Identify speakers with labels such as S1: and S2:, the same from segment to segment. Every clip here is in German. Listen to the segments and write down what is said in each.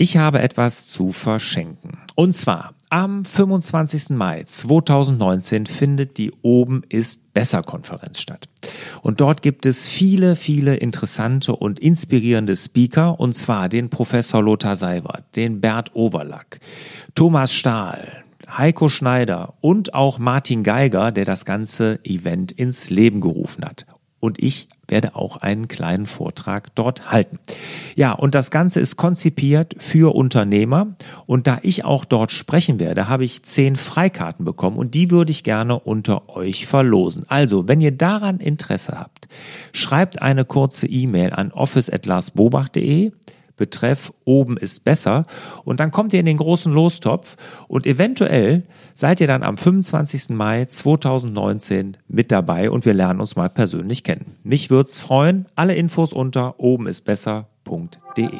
S1: Ich habe etwas zu verschenken. Und zwar am 25. Mai 2019 findet die Oben ist besser Konferenz statt. Und dort gibt es viele, viele interessante und inspirierende Speaker, und zwar den Professor Lothar Seiwert, den Bert Overlack, Thomas Stahl, Heiko Schneider und auch Martin Geiger, der das ganze Event ins Leben gerufen hat und ich werde auch einen kleinen Vortrag dort halten. Ja, und das Ganze ist konzipiert für Unternehmer und da ich auch dort sprechen werde, habe ich zehn Freikarten bekommen und die würde ich gerne unter euch verlosen. Also, wenn ihr daran Interesse habt, schreibt eine kurze E-Mail an office@larsbobach.de Betreff oben ist besser. Und dann kommt ihr in den großen Lostopf und eventuell seid ihr dann am 25. Mai 2019 mit dabei und wir lernen uns mal persönlich kennen. Mich würde es freuen. Alle Infos unter oben ist besser.de.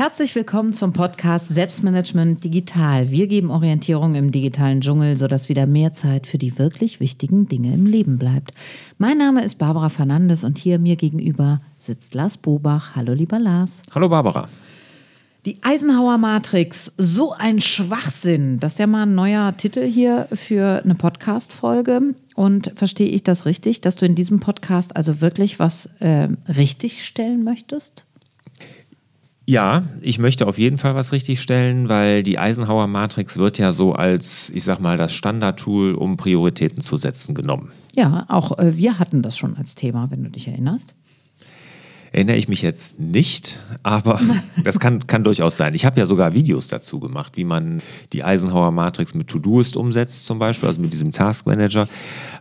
S2: Herzlich willkommen zum Podcast Selbstmanagement Digital. Wir geben Orientierung im digitalen Dschungel, sodass wieder mehr Zeit für die wirklich wichtigen Dinge im Leben bleibt. Mein Name ist Barbara Fernandes und hier mir gegenüber sitzt Lars Bobach. Hallo, lieber Lars.
S1: Hallo, Barbara.
S2: Die Eisenhower Matrix, so ein Schwachsinn. Das ist ja mal ein neuer Titel hier für eine Podcast-Folge. Und verstehe ich das richtig, dass du in diesem Podcast also wirklich was äh, richtig stellen möchtest?
S1: Ja, ich möchte auf jeden Fall was richtigstellen, weil die Eisenhower Matrix wird ja so als, ich sag mal, das Standardtool, um Prioritäten zu setzen, genommen.
S2: Ja, auch äh, wir hatten das schon als Thema, wenn du dich erinnerst.
S1: Erinnere ich mich jetzt nicht, aber das kann, kann durchaus sein. Ich habe ja sogar Videos dazu gemacht, wie man die Eisenhower Matrix mit Todoist umsetzt, zum Beispiel, also mit diesem Task Manager.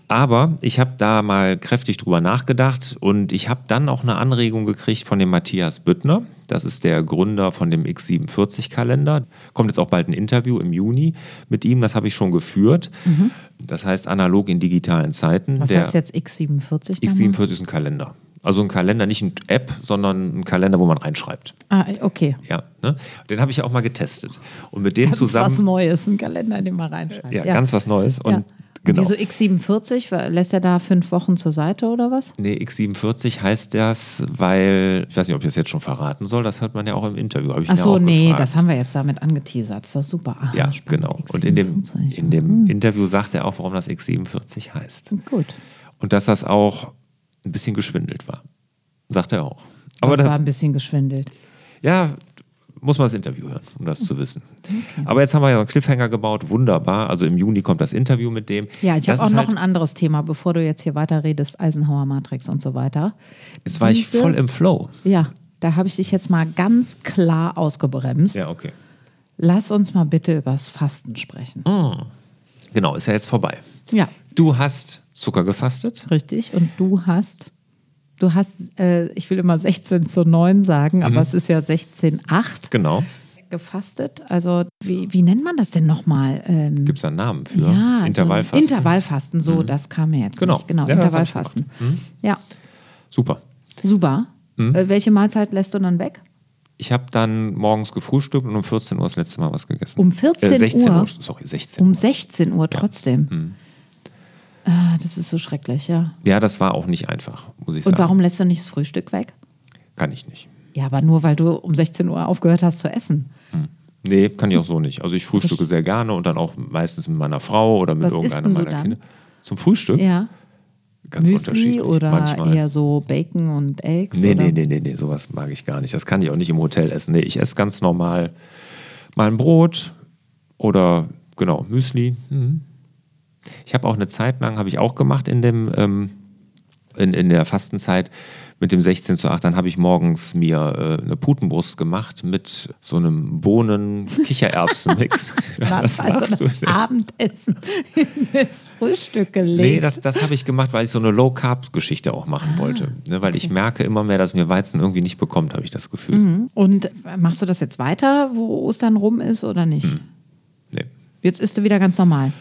S1: Aber ich habe da mal kräftig drüber nachgedacht und ich habe dann auch eine Anregung gekriegt von dem Matthias Büttner. Das ist der Gründer von dem X47-Kalender. Kommt jetzt auch bald ein Interview im Juni mit ihm. Das habe ich schon geführt. Mhm. Das heißt analog in digitalen Zeiten.
S2: Was der heißt jetzt X47?
S1: X47 ist ein Kalender. Also ein Kalender, nicht eine App, sondern ein Kalender, wo man reinschreibt.
S2: Ah, okay.
S1: Ja, ne? den habe ich ja auch mal getestet. Und mit dem
S2: ganz
S1: zusammen.
S2: was Neues, ein Kalender, in den man reinschreibt.
S1: Ja, ja, ganz was Neues. Und ja.
S2: Genau. Wieso X47? Lässt er da fünf Wochen zur Seite oder was?
S1: Nee, X47 heißt das, weil, ich weiß nicht, ob ich das jetzt schon verraten soll, das hört man ja auch im Interview.
S2: Ach so, ja nee, gefragt. das haben wir jetzt damit angeteasert. Das ist doch super.
S1: Aha, ja, spannend. genau. X47. Und in dem, in dem hm. Interview sagt er auch, warum das X47 heißt.
S2: Gut.
S1: Und dass das auch ein bisschen geschwindelt war. Sagt er auch.
S2: Aber das war ein bisschen geschwindelt.
S1: Ja, muss man das Interview hören, um das zu wissen. Okay. Aber jetzt haben wir ja einen Cliffhanger gebaut, wunderbar. Also im Juni kommt das Interview mit dem.
S2: Ja, ich habe auch noch halt ein anderes Thema, bevor du jetzt hier weiterredest, Eisenhower Matrix und so weiter.
S1: Jetzt war Diese, ich voll im Flow.
S2: Ja, da habe ich dich jetzt mal ganz klar ausgebremst.
S1: Ja, okay.
S2: Lass uns mal bitte übers Fasten sprechen.
S1: Mm. Genau, ist ja jetzt vorbei.
S2: Ja.
S1: Du hast Zucker gefastet.
S2: Richtig, und du hast du hast, äh, ich will immer 16 zu 9 sagen, aber mhm. es ist ja 16 8.
S1: Genau.
S2: Gefastet. Also, wie, wie nennt man das denn nochmal?
S1: Ähm, Gibt es einen Namen für?
S2: Ja, Intervallfasten. So Intervallfasten, so, mhm. das kam mir jetzt
S1: genau.
S2: nicht. Genau,
S1: ja,
S2: Intervallfasten.
S1: Mhm.
S2: Ja.
S1: Super.
S2: Super. Mhm. Äh, welche Mahlzeit lässt du dann weg?
S1: Ich habe dann morgens gefrühstückt und um 14 Uhr das letzte Mal was gegessen.
S2: Um 14
S1: äh, 16
S2: Uhr?
S1: Uhr? Sorry, 16
S2: Um 16 Uhr trotzdem. Ja. Mhm. Ah, das ist so schrecklich, ja.
S1: Ja, das war auch nicht einfach, muss ich
S2: sagen.
S1: Und
S2: warum lässt du nicht das Frühstück weg?
S1: Kann ich nicht.
S2: Ja, aber nur weil du um 16 Uhr aufgehört hast zu essen.
S1: Hm. Nee, kann ich auch so nicht. Also ich frühstücke sehr gerne und dann auch meistens mit meiner Frau oder mit
S2: Was
S1: irgendeiner meiner
S2: dann?
S1: Kinder. Zum Frühstück?
S2: Ja.
S1: Ganz
S2: Müsli
S1: unterschiedlich.
S2: oder
S1: Manchmal.
S2: eher so Bacon und Eggs?
S1: Nee,
S2: oder?
S1: nee, nee, nee, nee, sowas mag ich gar nicht. Das kann ich auch nicht im Hotel essen. Nee, ich esse ganz normal mal ein Brot oder genau, Müsli. Mhm. Ich habe auch eine Zeit lang, habe ich auch gemacht in dem, ähm, in, in der Fastenzeit mit dem 16 zu 8, dann habe ich morgens mir äh, eine Putenbrust gemacht mit so einem Bohnen-Kichererbsen-Mix.
S2: Was, also das Abendessen in das Frühstück gelegt?
S1: Nee, das, das habe ich gemacht, weil ich so eine Low-Carb-Geschichte auch machen ah, wollte. Ne, weil okay. ich merke immer mehr, dass mir Weizen irgendwie nicht bekommt, habe ich das Gefühl.
S2: Mhm. Und machst du das jetzt weiter, wo Ostern rum ist oder nicht? Mhm.
S1: Nee.
S2: Jetzt isst du wieder ganz normal.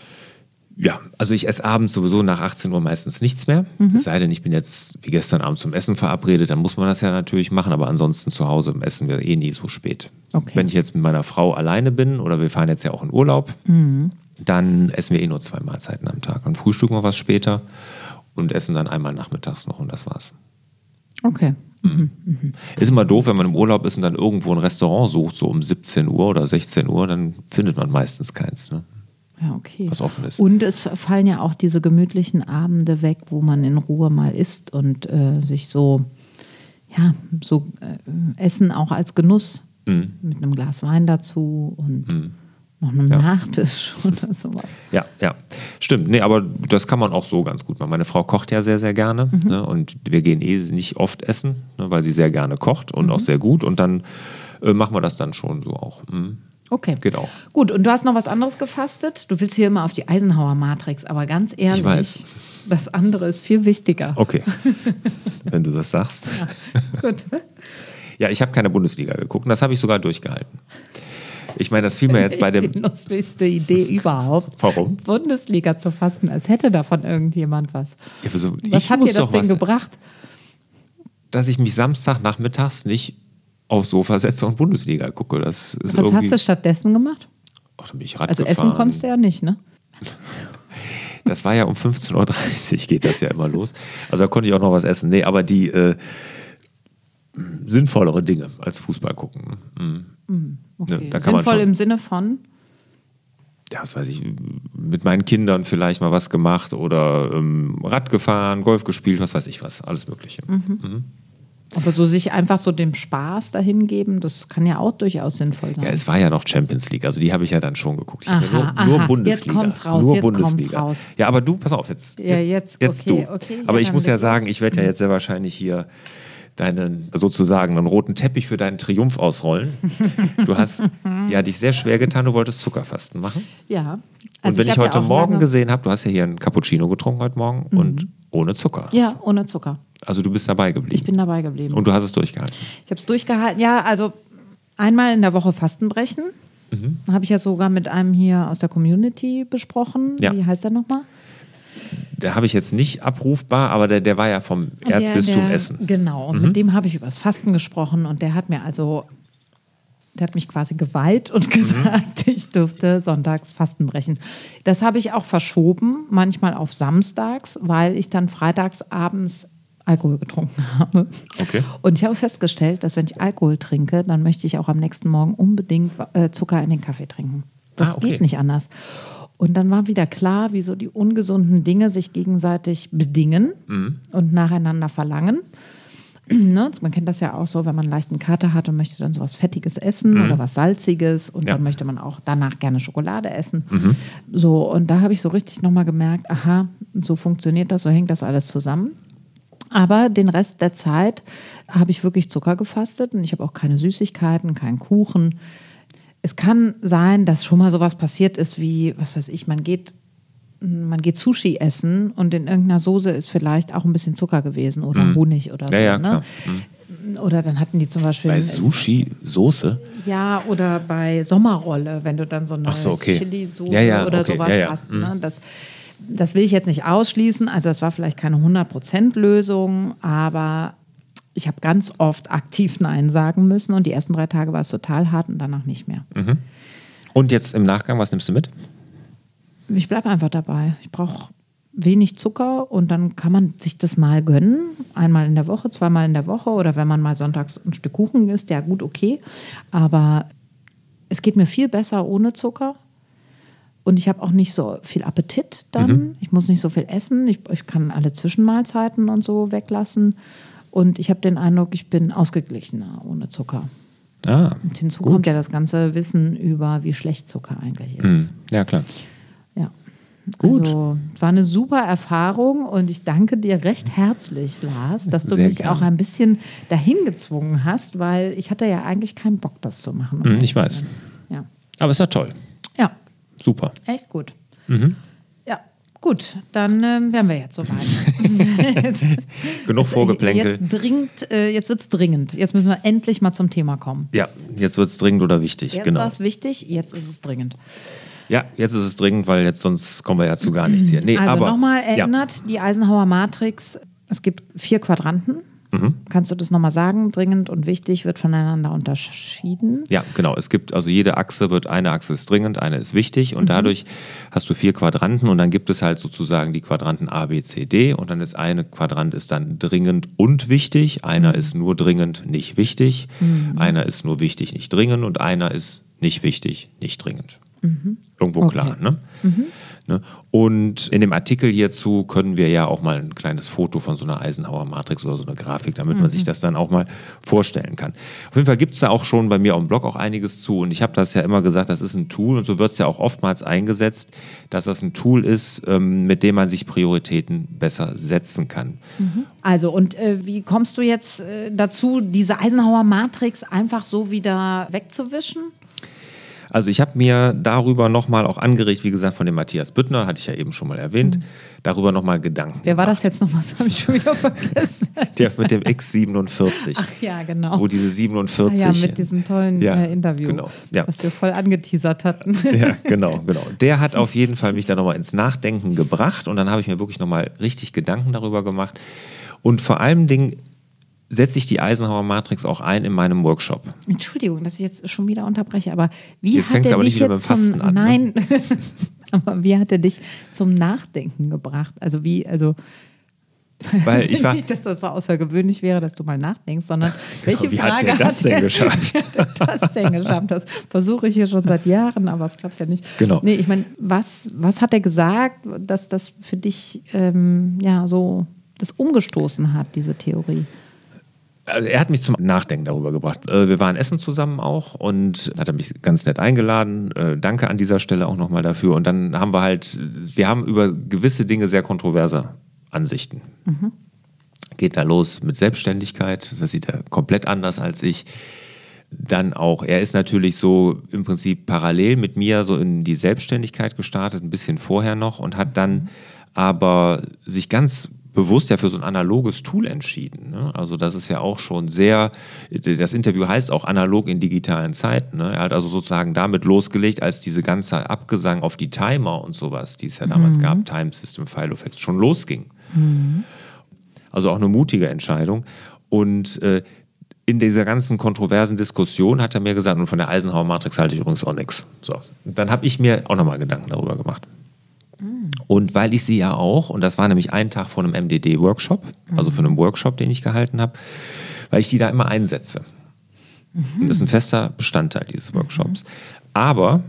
S1: Ja, also ich esse abends sowieso nach 18 Uhr meistens nichts mehr. Mhm. Es sei denn, ich bin jetzt wie gestern Abend zum Essen verabredet, dann muss man das ja natürlich machen, aber ansonsten zu Hause essen wir eh nie so spät.
S2: Okay.
S1: Wenn ich jetzt mit meiner Frau alleine bin oder wir fahren jetzt ja auch in Urlaub, mhm. dann essen wir eh nur zwei Mahlzeiten am Tag und frühstücken wir was später. und essen dann einmal nachmittags noch und das war's.
S2: Okay.
S1: Ist immer doof, wenn man im Urlaub ist und dann irgendwo ein Restaurant sucht, so um 17 Uhr oder 16 Uhr, dann findet man meistens keins, ne?
S2: Ja, okay.
S1: was offen ist.
S2: Und es fallen ja auch diese gemütlichen Abende weg, wo man in Ruhe mal isst und äh, sich so, ja, so äh, Essen auch als Genuss
S1: Mhm.
S2: mit einem Glas Wein dazu und noch einem
S1: Ja.
S2: Nachtisch oder sowas.
S1: Ja, ja, stimmt. Nee, aber das kann man auch so ganz gut machen. Meine Frau kocht ja sehr, sehr gerne ne? und wir gehen eh nicht oft essen, ne? weil sie sehr gerne kocht und auch sehr gut und dann äh, machen wir das dann schon so auch. Mhm.
S2: Okay.
S1: Geht auch.
S2: Gut, und du hast noch was anderes gefastet? Du willst hier immer auf die Eisenhower Matrix, aber ganz ehrlich, das andere ist viel wichtiger.
S1: Okay, wenn du das sagst.
S2: Gut.
S1: Ja, ich habe keine Bundesliga geguckt und das habe ich sogar durchgehalten. Ich meine, das fiel mir jetzt bei dem.
S2: Die lustigste Idee überhaupt.
S1: Warum?
S2: Bundesliga zu fasten, als hätte davon irgendjemand was.
S1: Ja, wieso?
S2: Was
S1: Ich
S2: hat dir das denn
S1: was-
S2: gebracht?
S1: Dass ich mich Samstagnachmittags nicht aufs Sofa setze und Bundesliga gucke. Das ist
S2: Was
S1: irgendwie.
S2: hast du stattdessen gemacht?
S1: Ach, dann bin ich Rad
S2: Also
S1: gefahren.
S2: essen konntest du ja nicht, ne?
S1: Das war ja um 15.30 Uhr geht das ja immer los. Also da konnte ich auch noch was essen. Nee, aber die äh, sinnvollere Dinge als Fußball gucken. Mhm.
S2: Okay.
S1: Ja, da kann man
S2: Sinnvoll
S1: schon-
S2: im Sinne von,
S1: Ja, was weiß ich, mit meinen Kindern vielleicht mal was gemacht oder ähm, Rad gefahren, Golf gespielt, was weiß ich was, alles Mögliche.
S2: Mhm. Aber so sich einfach so dem Spaß dahin geben, das kann ja auch durchaus sinnvoll sein.
S1: Ja, es war ja noch Champions League, also die habe ich ja dann schon geguckt. Ich habe ja
S2: Aha,
S1: nur, nur
S2: aha.
S1: Bundesliga.
S2: Jetzt kommt's raus,
S1: Nur
S2: jetzt kommt's
S1: Bundesliga.
S2: raus.
S1: Ja, aber du, pass auf, jetzt,
S2: Ja,
S1: jetzt,
S2: jetzt, okay,
S1: du.
S2: okay.
S1: aber
S2: Ja,
S1: ich muss ja sagen, ich werde ja jetzt sehr wahrscheinlich hier deinen, sozusagen, einen roten Teppich für deinen Triumph ausrollen. Du hast ja dich sehr schwer getan, du wolltest Zuckerfasten machen.
S2: ja.
S1: Und
S2: Also
S1: wenn ich,
S2: ja
S1: heute
S2: auch
S1: Morgen gesehen habe, du hast ja hier einen Cappuccino getrunken heute Morgen und ohne Zucker.
S2: Ja, ohne Zucker.
S1: Also du bist dabei geblieben.
S2: Ich bin dabei geblieben.
S1: und du hast es durchgehalten.
S2: Ich habe es durchgehalten. Ja, also einmal in der Woche Fastenbrechen.
S1: Mhm.
S2: Habe ich ja sogar mit einem hier aus der Community besprochen.
S1: Ja.
S2: Wie heißt der nochmal?
S1: Der habe ich jetzt nicht abrufbar, aber der, der war ja vom Erzbistum
S2: der, der,
S1: Essen. Mhm.
S2: Genau, und mit dem habe ich über das Fasten gesprochen und der hat mir also, der hat mich quasi geweiht
S1: Mhm.
S2: und gesagt, ich dürfte sonntags Fasten brechen. Das habe ich auch verschoben, manchmal auf samstags, weil ich dann freitags abends Alkohol getrunken habe.
S1: Okay.
S2: Und ich habe festgestellt, dass wenn ich Alkohol trinke, dann möchte ich auch am nächsten Morgen unbedingt äh, Zucker in den Kaffee trinken. Das
S1: Ah, okay.
S2: geht nicht anders. Und dann war wieder klar, wie so die ungesunden Dinge sich gegenseitig bedingen
S1: Mhm.
S2: und nacheinander verlangen. Ne? Man kennt das ja auch so, wenn man einen leichten Kater hat und möchte dann sowas Fettiges essen oder was Salziges und
S1: Mhm. Ja. Mhm.
S2: dann möchte man auch danach gerne Schokolade essen. So, und da habe ich so richtig nochmal gemerkt, aha, so funktioniert das, so hängt das alles zusammen. Aber den Rest der Zeit habe ich wirklich Zucker gefastet und ich habe auch keine Süßigkeiten, keinen Kuchen. Es kann sein, dass schon mal sowas passiert ist wie, was weiß ich, man geht, man geht Sushi essen und in irgendeiner Soße ist vielleicht auch ein bisschen Zucker gewesen oder Honig oder
S1: Mhm. Ja,
S2: so.
S1: ja,
S2: ne?
S1: klar.
S2: Oder dann hatten die zum Beispiel.
S1: Bei Sushi Soße?
S2: Ja, oder bei Sommerrolle, wenn du dann so eine
S1: so, okay.
S2: Chili-Soße
S1: Ja,
S2: oder
S1: okay,
S2: sowas hast. Ne? Das, das will ich jetzt nicht ausschließen. Also es war vielleicht keine 100%-Lösung, aber ich habe ganz oft aktiv Nein sagen müssen und die ersten drei Tage war es total hart und danach nicht mehr.
S1: Und jetzt im Nachgang, was nimmst du mit?
S2: Ich bleibe einfach dabei. Ich brauche wenig Zucker und dann kann man sich das mal gönnen. Einmal in der Woche, zweimal in der Woche oder wenn man mal sonntags ein Stück Kuchen isst, ja gut, okay. Aber es geht mir viel besser ohne Zucker. Und ich habe auch nicht so viel Appetit dann. Ich muss nicht so viel essen. Ich, ich kann alle Zwischenmahlzeiten und so weglassen. Und ich habe den Eindruck, ich bin ausgeglichener ohne Zucker.
S1: Ah,
S2: Und hinzu
S1: gut.
S2: kommt ja das ganze Wissen über, wie schlecht Zucker eigentlich ist.
S1: Hm. Ja, klar.
S2: Ja.
S1: Gut.
S2: Also, war eine super Erfahrung und ich danke dir recht herzlich, Lars, dass du
S1: Sehr
S2: mich
S1: gerne.
S2: auch ein bisschen dahin gezwungen hast, weil ich hatte ja eigentlich keinen Bock, das zu machen. um
S1: Hm,
S2: ehrlich
S1: ich weiß.
S2: Ja.
S1: Aber ist ja toll.
S2: Ja,
S1: Super.
S2: echt gut.
S1: Mhm.
S2: Ja, gut, dann ähm, wären wir jetzt soweit. jetzt,
S1: Genug Vorgeplänkel.
S2: Jetzt, dringend, äh, jetzt wird es dringend. Jetzt müssen wir endlich mal zum Thema kommen.
S1: Ja, jetzt wird es dringend oder wichtig.
S2: Erst
S1: genau.
S2: war es wichtig, jetzt ist es dringend.
S1: Ja, jetzt ist es dringend, weil jetzt sonst kommen wir ja zu gar nichts hier. Nee,
S2: Also
S1: aber,
S2: nochmal
S1: ja.
S2: erinnert, die Eisenhower Matrix, es gibt vier Quadranten Kannst du das nochmal sagen? Dringend und wichtig wird voneinander unterschieden.
S1: Ja, genau. Es gibt also jede Achse wird, eine Achse ist dringend, eine ist wichtig und dadurch hast du vier Quadranten und dann gibt es halt sozusagen die Quadranten A, B, C, D und dann ist eine Quadrant ist dann dringend und wichtig, einer ist nur dringend, nicht wichtig, einer ist nur wichtig, nicht dringend und einer ist nicht wichtig, nicht dringend. Irgendwo
S2: Okay.
S1: klar, ne? Ne? Und in dem Artikel hierzu können wir ja auch mal ein kleines Foto von so einer Eisenhower Matrix oder so eine Grafik, damit man sich das dann auch mal vorstellen kann. Auf jeden Fall gibt es da auch schon bei mir auf dem Blog auch einiges zu. Und ich habe das ja immer gesagt, das ist ein Tool und so wird es ja auch oftmals eingesetzt, dass das ein Tool ist, ähm, mit dem man sich Prioritäten besser setzen kann.
S2: Also, und äh, wie kommst du jetzt äh, dazu, diese Eisenhower Matrix einfach so wieder wegzuwischen?
S1: Also ich habe mir darüber nochmal auch angeregt, wie gesagt, von dem Matthias Büttner, hatte ich ja eben schon mal erwähnt, darüber nochmal Gedanken.
S2: Wer war
S1: gemacht.
S2: das jetzt nochmal? Das habe ich schon wieder vergessen.
S1: Der mit dem X47.
S2: Ach ja, genau.
S1: Wo diese 47.
S2: Ah ja, mit diesem tollen
S1: Ja,
S2: äh, Interview,
S1: genau, ja.
S2: was wir voll angeteasert hatten.
S1: Ja, genau, genau. Der hat auf jeden Fall mich da nochmal ins Nachdenken gebracht und dann habe ich mir wirklich nochmal richtig Gedanken darüber gemacht. Und vor allem Dingen setze ich die Eisenhower Matrix auch ein in meinem Workshop.
S2: Entschuldigung, dass ich jetzt schon wieder unterbreche, aber wie
S1: Jetzt
S2: hat er
S1: aber
S2: dich jetzt zum
S1: an, ne?
S2: Nein, aber wie hat er dich zum Nachdenken gebracht? Also wie, also
S1: Weil ich war,
S2: nicht, dass das so außergewöhnlich wäre, dass du mal nachdenkst, sondern welche
S1: wie hat
S2: Frage
S1: der das
S2: hat
S1: denn
S2: er-
S1: geschafft?
S2: Wie hat er das denn geschafft? Das versuche ich hier schon seit Jahren, aber es klappt ja nicht.
S1: Genau.
S2: Nee, ich meine, was, was hat er gesagt, dass das für dich ähm, ja so das umgestoßen hat, diese Theorie?
S1: Also er hat mich zum Nachdenken darüber gebracht. Äh, Wir waren essen zusammen auch und hat er mich ganz nett eingeladen. Äh, Danke an dieser Stelle auch nochmal dafür. Und dann haben wir halt, wir haben über gewisse Dinge sehr kontroverse Ansichten. Geht da los mit Selbstständigkeit. Das sieht er komplett anders als ich. Dann auch, er ist natürlich so im Prinzip parallel mit mir so in die Selbstständigkeit gestartet, ein bisschen vorher noch und hat dann aber sich ganz bewusst ja für so ein analoges Tool entschieden. Ne? Also das ist ja auch schon sehr, das Interview heißt auch analog in digitalen Zeiten. Ne? Er hat also sozusagen damit losgelegt, als diese ganze Abgesang auf die Timer und sowas, die es ja damals gab, Time System, File Effects, schon losging. Also auch eine mutige Entscheidung. Und äh, in dieser ganzen kontroversen Diskussion hat er mir gesagt, und von der Eisenhower Matrix halte ich übrigens auch nichts. So. Dann habe ich mir auch nochmal Gedanken darüber gemacht. Und weil ich sie ja auch, und das war nämlich ein Tag vor einem MDD-Workshop, also von einem Workshop, den ich gehalten habe, weil ich die da immer einsetze. Das ist ein fester Bestandteil dieses Workshops. Aber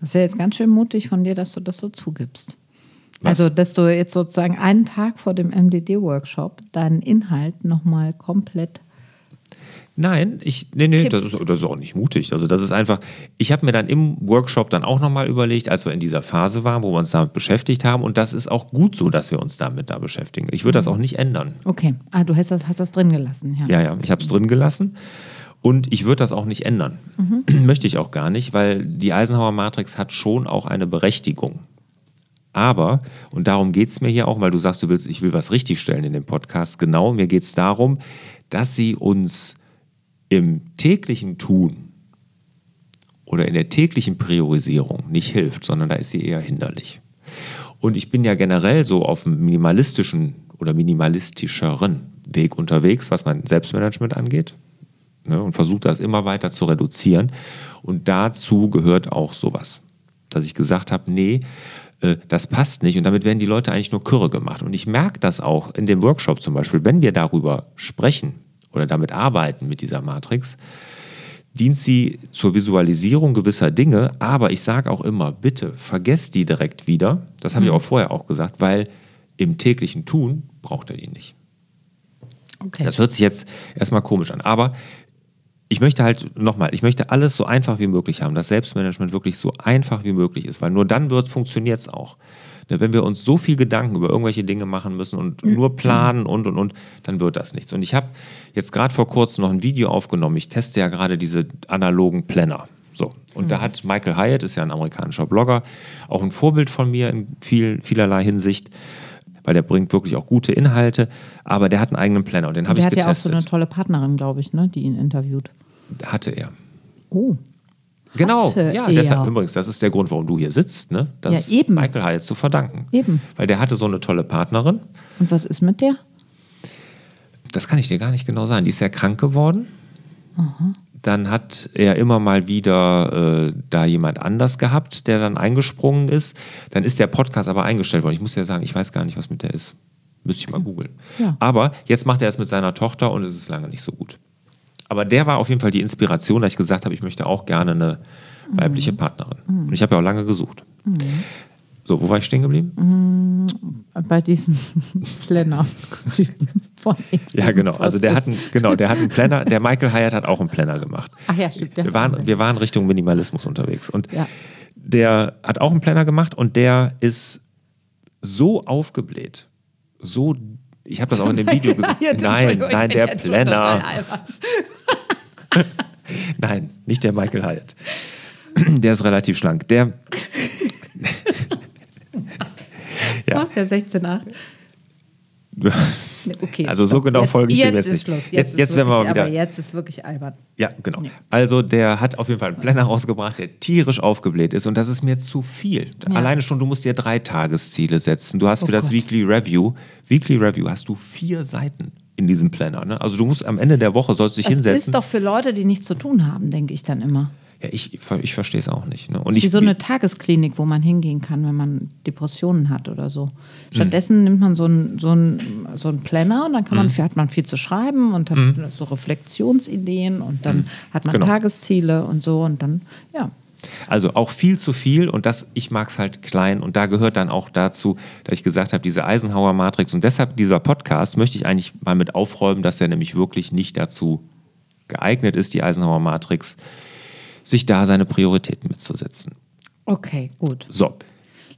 S2: Das ist ja jetzt ganz schön mutig von dir, dass du das so zugibst.
S1: Was?
S2: Also, dass du jetzt sozusagen einen Tag vor dem MDD-Workshop deinen Inhalt nochmal komplett.
S1: Nein, ich, nee, nee, das ist, das ist auch nicht mutig. Also das ist einfach, ich habe mir dann im Workshop dann auch nochmal überlegt, als wir in dieser Phase waren, wo wir uns damit beschäftigt haben und das ist auch gut so, dass wir uns damit da beschäftigen. Ich würde das auch nicht ändern.
S2: Okay. Ah, du hast das, hast das drin gelassen, ja.
S1: Ja, ja, ich habe es drin gelassen und ich würde das auch nicht ändern. Möchte ich auch gar nicht, weil die Eisenhower Matrix hat schon auch eine Berechtigung. Aber, und darum geht es mir hier auch, weil du sagst, du willst, ich will was richtigstellen in dem Podcast. Genau, mir geht es darum, dass sie uns im täglichen Tun oder in der täglichen Priorisierung nicht hilft, sondern da ist sie eher hinderlich. Und ich bin ja generell so auf einem minimalistischen oder minimalistischeren Weg unterwegs, was mein Selbstmanagement angeht. Ne, und versuche das immer weiter zu reduzieren. Und dazu gehört auch sowas, dass ich gesagt habe, nee, äh, das passt nicht. Und damit werden die Leute eigentlich nur Kürre gemacht. Und ich merke das auch in dem Workshop zum Beispiel, wenn wir darüber sprechen oder damit arbeiten mit dieser Matrix, dient sie zur Visualisierung gewisser Dinge, aber ich sage auch immer, bitte vergesst die direkt wieder. Das habe ich auch vorher auch gesagt, weil im täglichen Tun braucht er die nicht.
S2: Okay.
S1: Das hört sich jetzt erstmal komisch an, aber ich möchte halt nochmal, ich möchte alles so einfach wie möglich haben, dass Selbstmanagement wirklich so einfach wie möglich ist, weil nur dann wird funktioniert es auch. Ne, Wenn wir uns so viel Gedanken über irgendwelche Dinge machen müssen und nur planen und und und, dann wird das nichts. Und ich habe jetzt gerade vor kurzem noch ein Video aufgenommen. Ich teste ja gerade diese analogen Planner. So. Und da hat Michael Hyatt, ist ja ein amerikanischer Blogger, auch ein Vorbild von mir in viel, vielerlei Hinsicht, weil der bringt wirklich auch gute Inhalte, aber der hat einen eigenen Planner und den habe
S2: Der
S1: ich
S2: hat ja auch so
S1: getestet.
S2: eine tolle Partnerin, glaube ich, ne, die ihn interviewt.
S1: Hatte er.
S2: Oh.
S1: Genau, ja,
S2: er.
S1: deshalb übrigens, das ist der Grund, warum du hier sitzt, ne? Das
S2: Ja, eben.
S1: Michael Hyatt zu verdanken.
S2: Eben.
S1: Weil der hatte so eine tolle Partnerin.
S2: Und was ist mit der?
S1: das kann ich dir gar nicht genau sagen. Die ist ja krank geworden. Dann hat er immer mal wieder äh, da jemand anders gehabt, der dann eingesprungen ist. Dann ist der Podcast aber eingestellt worden. Ich muss ja sagen, ich weiß gar nicht, was mit der ist. Müsste ich mal googeln.
S2: Ja.
S1: Aber jetzt macht er es mit seiner Tochter und es ist lange nicht so gut. Aber der war auf jeden Fall die Inspiration, dass ich gesagt habe, ich möchte auch gerne eine weibliche Partnerin. Und ich habe ja auch lange gesucht. So, wo war ich stehen geblieben?
S2: Bei diesem Planner-Typen von X.
S1: Ja, genau. Also der hat einen, genau, der hat einen Planner. Der Michael Hyatt hat auch einen Planner gemacht.
S2: Ach ja, stimmt.
S1: Wir waren, wir waren Richtung Minimalismus unterwegs. Und
S2: Ja.
S1: der hat auch einen Planner gemacht und der ist so aufgebläht, so. Ich habe das auch in dem Video gesagt. Nein, nein, der Planner. Nein, nicht der Michael Hyatt. Der ist relativ schlank. Der. ja.
S2: Macht der 16,8? Okay.
S1: Also so genau
S2: jetzt,
S1: folge ich dem
S2: jetzt
S1: jetzt
S2: ist
S1: nicht.
S2: Schluss.
S1: Jetzt-
S2: ist
S1: jetzt werden wir mal wieder-
S2: Aber jetzt ist wirklich albern.
S1: Ja, genau. Also der hat auf jeden Fall einen Planner rausgebracht, der tierisch aufgebläht ist und das ist mir zu viel.
S2: Ja.
S1: Alleine schon, du musst dir drei Tagesziele setzen. Du hast
S2: Oh
S1: für das
S2: Gott.
S1: Weekly Review, Weekly Review hast du vier Seiten in diesem Planner. Ne? Also du musst am Ende der Woche sollst dich
S2: Das
S1: hinsetzen.
S2: ist doch für Leute, die nichts zu tun haben, denke ich dann immer.
S1: ja, ich, ich verstehe es auch nicht. Ne? Und
S2: Wie
S1: ich,
S2: so eine Tagesklinik, wo man hingehen kann, wenn man Depressionen hat oder so. Stattdessen nimmt man so einen so so einen Planner und dann kann man, hat man viel zu schreiben und hat so Reflexionsideen und dann hat man
S1: Genau.
S2: Tagesziele und so und dann, ja.
S1: Also auch viel zu viel und das, ich mag es halt klein und da gehört dann auch dazu, dass ich gesagt habe, diese Eisenhower Matrix und deshalb dieser Podcast möchte ich eigentlich mal mit aufräumen, dass der nämlich wirklich nicht dazu geeignet ist, die Eisenhower Matrix, sich da seine Prioritäten mitzusetzen.
S2: Okay, gut.
S1: So,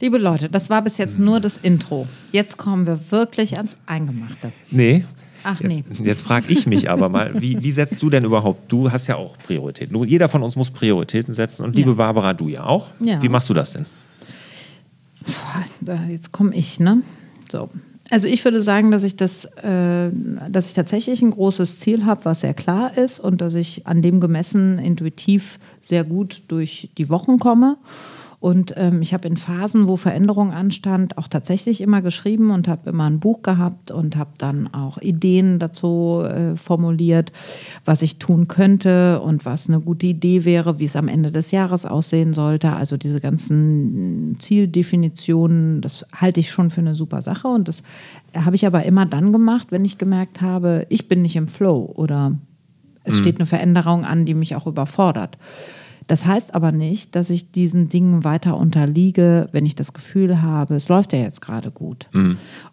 S2: Liebe Leute, das war bis jetzt nur das Intro. Jetzt kommen wir wirklich ans Eingemachte.
S1: nee.
S2: Ach,
S1: jetzt, Jetzt frage ich mich aber mal, wie, wie setzt du denn überhaupt? Du hast ja auch Prioritäten. Du, jeder von uns muss Prioritäten setzen und liebe
S2: Ja.
S1: Barbara, du ja auch.
S2: Ja.
S1: Wie machst du das denn?
S2: Da, jetzt komme ich, ne? So. Also ich würde sagen, dass ich das, äh, dass ich tatsächlich ein großes Ziel habe, was sehr klar ist und dass ich an dem gemessen intuitiv sehr gut durch die Wochen komme. Und ähm, ich habe in Phasen, wo Veränderung anstand, auch tatsächlich immer geschrieben und habe immer ein Buch gehabt und habe dann auch Ideen dazu äh, formuliert, was ich tun könnte und was eine gute Idee wäre, wie es am Ende des Jahres aussehen sollte. Also diese ganzen Zieldefinitionen, das halte ich schon für eine super Sache. Und das habe ich aber immer dann gemacht, wenn ich gemerkt habe, ich bin nicht im Flow oder es steht eine Veränderung an, die mich auch überfordert. Das heißt aber nicht, dass ich diesen Dingen weiter unterliege, wenn ich das Gefühl habe, es läuft ja jetzt gerade gut.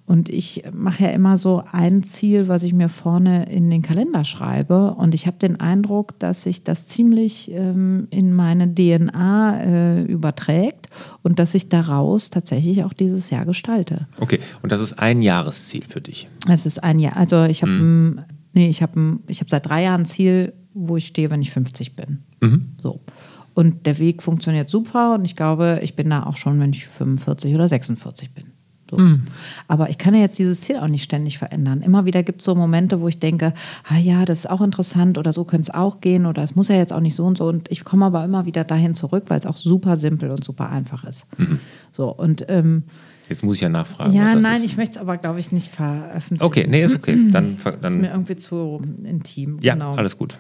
S2: Und ich mache ja immer so ein Ziel, was ich mir vorne in den Kalender schreibe. Und ich habe den Eindruck, dass sich das ziemlich ähm, in meine DNA äh, überträgt und dass ich daraus tatsächlich auch dieses Jahr gestalte.
S1: Okay, und das ist ein Jahresziel für dich.
S2: Es ist ein Jahr. Also ich habe nee, ich habe ich habe seit drei Jahren ein Ziel, wo ich stehe, wenn ich 50 bin. So. Und der Weg funktioniert super und ich glaube, ich bin da auch schon, wenn ich 45 oder 46 bin. So. Aber ich kann ja jetzt dieses Ziel auch nicht ständig verändern. Immer wieder gibt es so Momente, wo ich denke, ah ja, das ist auch interessant oder so könnte es auch gehen oder es muss ja jetzt auch nicht so und so. Und ich komme aber immer wieder dahin zurück, weil es auch super simpel und super einfach ist. So, und ähm,
S1: Jetzt muss ich ja nachfragen.
S2: ja, nein,
S1: ist.
S2: ich möchte es aber, glaube ich, nicht veröffentlichen.
S1: Okay, nee, ist okay. Dann,
S2: Das ist mir
S1: dann
S2: irgendwie zu intim.
S1: ja,
S2: genau.
S1: alles gut.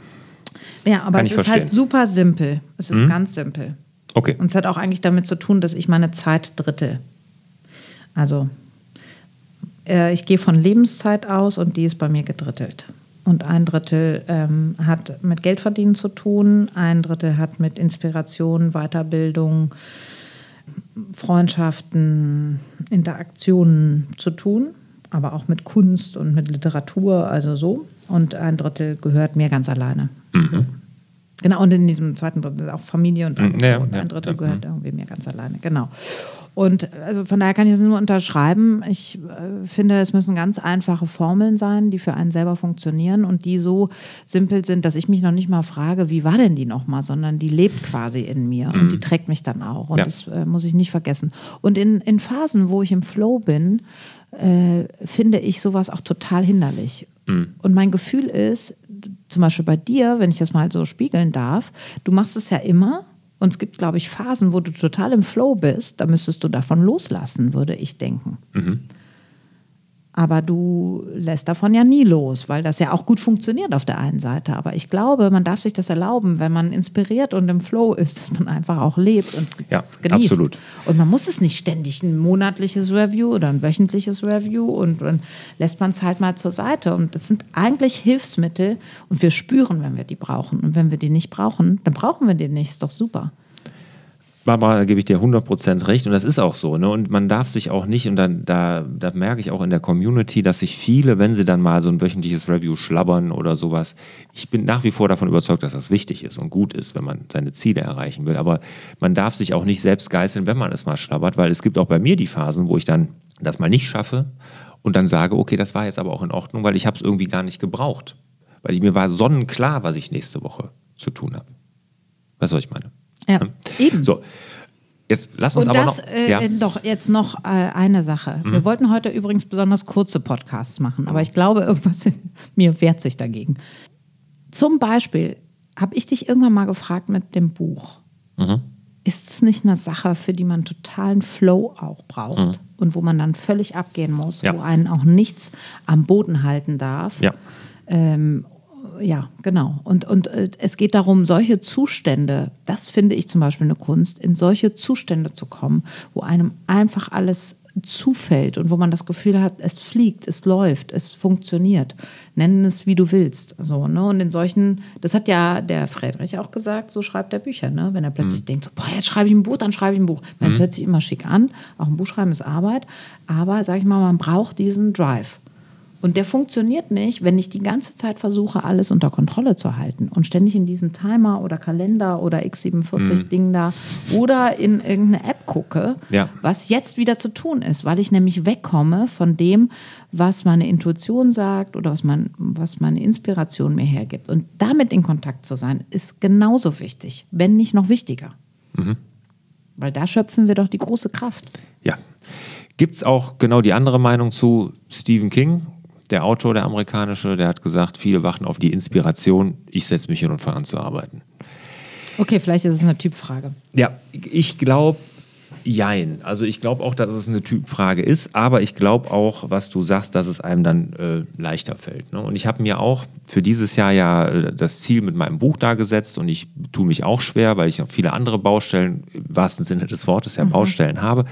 S2: Ja, aber
S1: Kann
S2: es ist halt
S1: verstehen. Mhm.
S2: super simpel. Es ist ganz simpel.
S1: Okay.
S2: Und es hat auch eigentlich damit zu tun, dass ich meine Zeit drittel. Also, äh, ich gehe von Lebenszeit aus und die ist bei mir gedrittelt. Und ein Drittel ähm, hat mit Geldverdienen zu tun, ein Drittel hat mit Inspiration, Weiterbildung, Freundschaften, Interaktionen zu tun, aber auch mit Kunst und mit Literatur, also so. Und ein Drittel gehört mir ganz alleine. Genau, und in diesem zweiten Drittel auch Familie und alles
S1: Mhm. Ja,
S2: so. Und
S1: ja,
S2: ein Drittel
S1: ja,
S2: gehört irgendwie mir ganz alleine. Genau. Und also von daher kann ich das nur unterschreiben. Ich äh, finde, es müssen ganz einfache Formeln sein, die für einen selber funktionieren und die so simpel sind, dass ich mich noch nicht mal frage, wie war denn die nochmal, sondern die lebt quasi in mir und die trägt mich dann auch. Und
S1: Ja.
S2: das äh, muss ich nicht vergessen. Und in, in Phasen, wo ich im Flow bin, äh, finde ich sowas auch total hinderlich. Und mein Gefühl ist, zum Beispiel bei dir, wenn ich das mal so spiegeln darf, du machst es ja immer. Und es gibt, glaube ich, Phasen, wo du total im Flow bist. Da müsstest du davon loslassen, würde ich denken. Aber du lässt davon ja nie los, weil das ja auch gut funktioniert auf der einen Seite. Aber ich glaube, man darf sich das erlauben, wenn man inspiriert und im Flow ist, dass man einfach auch lebt und
S1: Ja,
S2: es genießt.
S1: absolut.
S2: Und man muss es nicht ständig ein monatliches Review oder ein wöchentliches Review und dann lässt man es halt mal zur Seite. Und das sind eigentlich Hilfsmittel und wir spüren, wenn wir die brauchen. Und wenn wir die nicht brauchen, dann brauchen wir die nicht. Ist doch super.
S1: Barbara, da gebe ich dir 100% recht und das ist auch so. Ne? Und man darf sich auch nicht, und dann, da, da merke ich auch in der Community, dass sich viele, wenn sie dann mal so ein wöchentliches Review schlabbern oder sowas, ich bin nach wie vor davon überzeugt, dass das wichtig ist und gut ist, wenn man seine Ziele erreichen will. Aber man darf sich auch nicht selbst geißeln, wenn man es mal schlabbert, weil es gibt auch bei mir die Phasen, wo ich dann das mal nicht schaffe und dann sage, okay, das war jetzt aber auch in Ordnung, weil ich habe es irgendwie gar nicht gebraucht. Weil ich, mir war sonnenklar, was ich nächste Woche zu tun habe. Weißt du, was ich meine?
S2: Ja, eben.
S1: So, jetzt lass uns
S2: Und
S1: aber
S2: das,
S1: noch.
S2: äh,
S1: ja. Mhm.
S2: äh, doch, jetzt noch äh, eine Sache. Wir wollten heute übrigens besonders kurze Podcasts machen, aber ich glaube, irgendwas in mir wehrt sich dagegen. Zum Beispiel habe ich dich irgendwann mal gefragt mit dem Buch.
S1: Mhm.
S2: Ist es nicht eine Sache, für die man totalen Flow auch braucht und wo man dann völlig abgehen muss,
S1: Mhm. Ja.
S2: wo einen auch nichts am Boden halten darf?
S1: Ja.
S2: Ähm, ja, genau. Und, und äh, es geht darum, solche Zustände, das finde ich zum Beispiel eine Kunst, in solche Zustände zu kommen, wo einem einfach alles zufällt und wo man das Gefühl hat, es fliegt, es läuft, es funktioniert. Nennen es, wie du willst. So, ne? Und in solchen, das hat ja der Friedrich auch gesagt, so schreibt er Bücher. Ne? Wenn er plötzlich denkt, so, boah, jetzt schreibe ich ein Buch, dann schreibe ich ein Buch. Es hört sich immer schick an, auch ein Buch schreiben ist Arbeit, aber sag ich mal, man braucht diesen Drive. Und der funktioniert nicht, wenn ich die ganze Zeit versuche, alles unter Kontrolle zu halten und ständig in diesen Timer oder Kalender oder X47-Ding da oder in irgendeine App gucke,
S1: Ja.
S2: was jetzt wieder zu tun ist, weil ich nämlich wegkomme von dem, was meine Intuition sagt oder was, mein, was meine Inspiration mir hergibt. Und damit in Kontakt zu sein, ist genauso wichtig, wenn nicht noch wichtiger. Weil da schöpfen wir doch die große Kraft.
S1: Ja. Gibt es auch genau die andere Meinung zu Stephen King, der Autor, der amerikanische, der hat gesagt, viele wachen auf die Inspiration, ich setze mich hin und fange an zu arbeiten.
S2: Okay, vielleicht ist es eine Typfrage.
S1: Ja, ich glaube, jein. Also ich glaube auch, dass es eine Typfrage ist, aber ich glaube auch, was du sagst, dass es einem dann äh, leichter fällt. Ne? Und ich habe mir auch für dieses Jahr ja äh, das Ziel mit meinem Buch da gesetzt und ich tue mich auch schwer, weil ich noch viele andere Baustellen, im wahrsten Sinne des Wortes, ja Baustellen habe.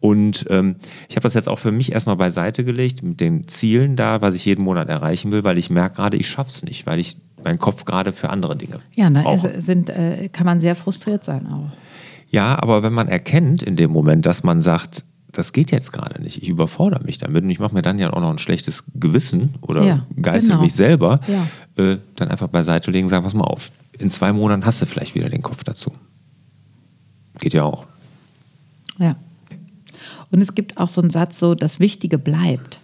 S1: Und ähm, ich habe das jetzt auch für mich erstmal beiseite gelegt mit den Zielen da, was ich jeden Monat erreichen will, weil ich merke gerade, ich schaffe es nicht, weil ich meinen Kopf gerade für andere Dinge
S2: Ja, da sind, äh, kann man sehr frustriert sein auch.
S1: Ja, aber wenn man erkennt in dem Moment, dass man sagt, das geht jetzt gerade nicht, ich überfordere mich damit und ich mache mir dann ja auch noch ein schlechtes Gewissen oder
S2: Ja,
S1: geißel
S2: genau.
S1: mich selber,
S2: Ja.
S1: äh, dann einfach beiseite legen, sagen, pass mal auf, in zwei Monaten hast du vielleicht wieder den Kopf dazu. Geht ja auch.
S2: Ja. Und es gibt auch so einen Satz, so das Wichtige bleibt.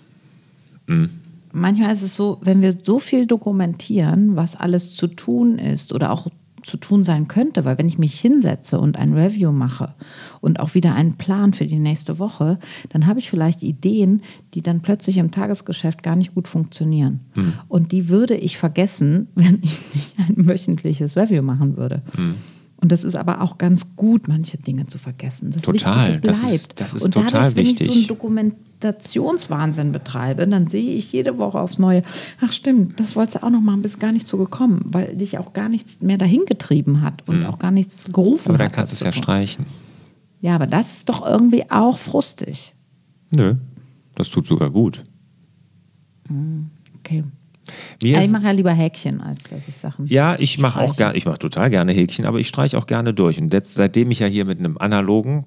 S2: Manchmal ist es so, wenn wir so viel dokumentieren, was alles zu tun ist oder auch zu tun sein könnte, weil wenn ich mich hinsetze und ein Review mache und auch wieder einen Plan für die nächste Woche, dann habe ich vielleicht Ideen, die dann plötzlich im Tagesgeschäft gar nicht gut funktionieren. Und die würde ich vergessen, wenn ich nicht ein wöchentliches Review machen würde. Und das ist aber auch ganz gut, manche Dinge zu vergessen. Das
S1: Total.
S2: Wichtige
S1: Das
S2: bleibt.
S1: ist- das ist
S2: und dadurch,
S1: total
S2: wenn ich so
S1: wichtig.
S2: einen Dokumentationswahnsinn betreibe, dann sehe ich jede Woche aufs Neue, ach stimmt, das wolltest du auch noch machen, bist gar nicht so gekommen, weil dich auch gar nichts mehr dahin getrieben hat und auch gar nichts gerufen
S1: Mhm. Aber dann
S2: hat.
S1: kannst du es
S2: das
S1: ja streichen.
S2: Ja, aber das ist doch irgendwie auch frustig.
S1: Nö, das tut sogar gut.
S2: Okay.
S1: Mir
S2: Also ich mache ja lieber Häkchen, als dass ich Sachen.
S1: ja, ich mache auch gerne, ich mache total gerne Häkchen, aber ich streiche auch gerne durch. Und jetzt, seitdem ich ja hier mit einem analogen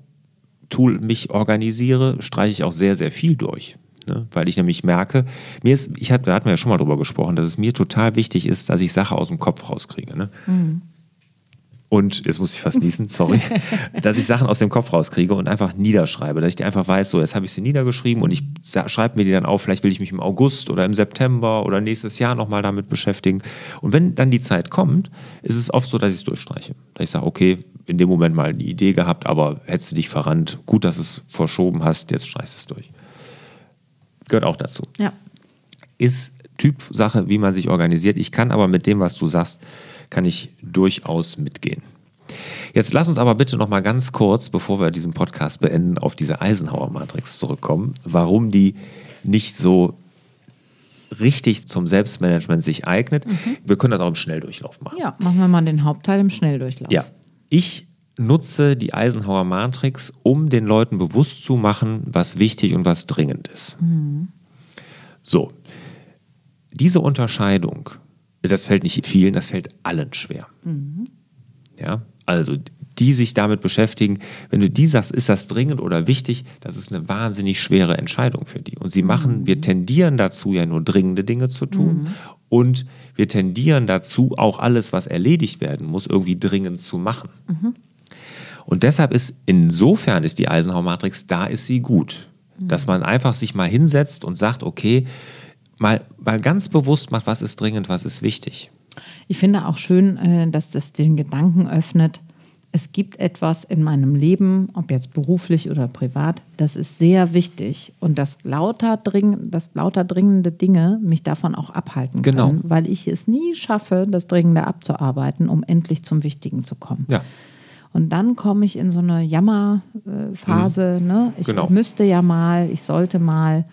S1: Tool mich organisiere, streiche ich auch sehr, sehr viel durch. Ne? Weil ich nämlich merke, mir ist, ich hab, da hatten wir ja schon mal drüber gesprochen, dass es mir total wichtig ist, dass ich Sache aus dem Kopf rauskriege. Ne? Und jetzt muss ich fast niesen, sorry, dass ich Sachen aus dem Kopf rauskriege und einfach niederschreibe, dass ich die einfach weiß, so jetzt habe ich sie niedergeschrieben und ich schreibe mir die dann auf, vielleicht will ich mich im August oder im September oder nächstes Jahr nochmal damit beschäftigen. Und wenn dann die Zeit kommt, ist es oft so, dass ich es durchstreiche. Dass ich sage, okay, in dem Moment mal eine Idee gehabt, aber hättest du dich verrannt, gut, dass du es verschoben hast, jetzt streichst du es durch. Gehört auch dazu
S2: Ja.
S1: ist Typsache, wie man sich organisiert. Ich kann aber mit dem, was du sagst, kann ich durchaus mitgehen. Jetzt lass uns aber bitte noch mal ganz kurz, bevor wir diesen Podcast beenden, auf diese Eisenhower-Matrix zurückkommen, warum die nicht so richtig zum Selbstmanagement sich eignet. Wir können das auch im Schnelldurchlauf machen.
S2: Ja, machen wir mal den Hauptteil im Schnelldurchlauf.
S1: Ja, ich nutze die Eisenhower Matrix, um den Leuten bewusst zu machen, was wichtig und was dringend ist. So, diese Unterscheidung, das fällt nicht vielen, das fällt allen schwer. Ja, also die sich damit beschäftigen, wenn du die sagst, ist das dringend oder wichtig, das ist eine wahnsinnig schwere Entscheidung für die. Und sie machen, wir tendieren dazu, ja nur dringende Dinge zu tun. Und wir tendieren dazu, auch alles, was erledigt werden muss, irgendwie dringend zu machen. Und deshalb ist insofern ist die Eisenhower Matrix, da ist sie gut. Dass man einfach sich mal hinsetzt und sagt, okay, mal, mal ganz bewusst macht, was ist dringend, was ist wichtig.
S2: Ich finde auch schön, äh, dass das den Gedanken öffnet, es gibt etwas in meinem Leben, ob jetzt beruflich oder privat, das ist sehr wichtig und dass lauter, dring, dass lauter dringende Dinge mich davon auch abhalten
S1: Genau.
S2: können, weil ich es nie schaffe, das Dringende abzuarbeiten, um endlich zum Wichtigen zu kommen.
S1: Ja.
S2: Und dann komme ich in so eine Jammerphase. Ne? Ich
S1: Genau.
S2: müsste ja mal, ich sollte mal.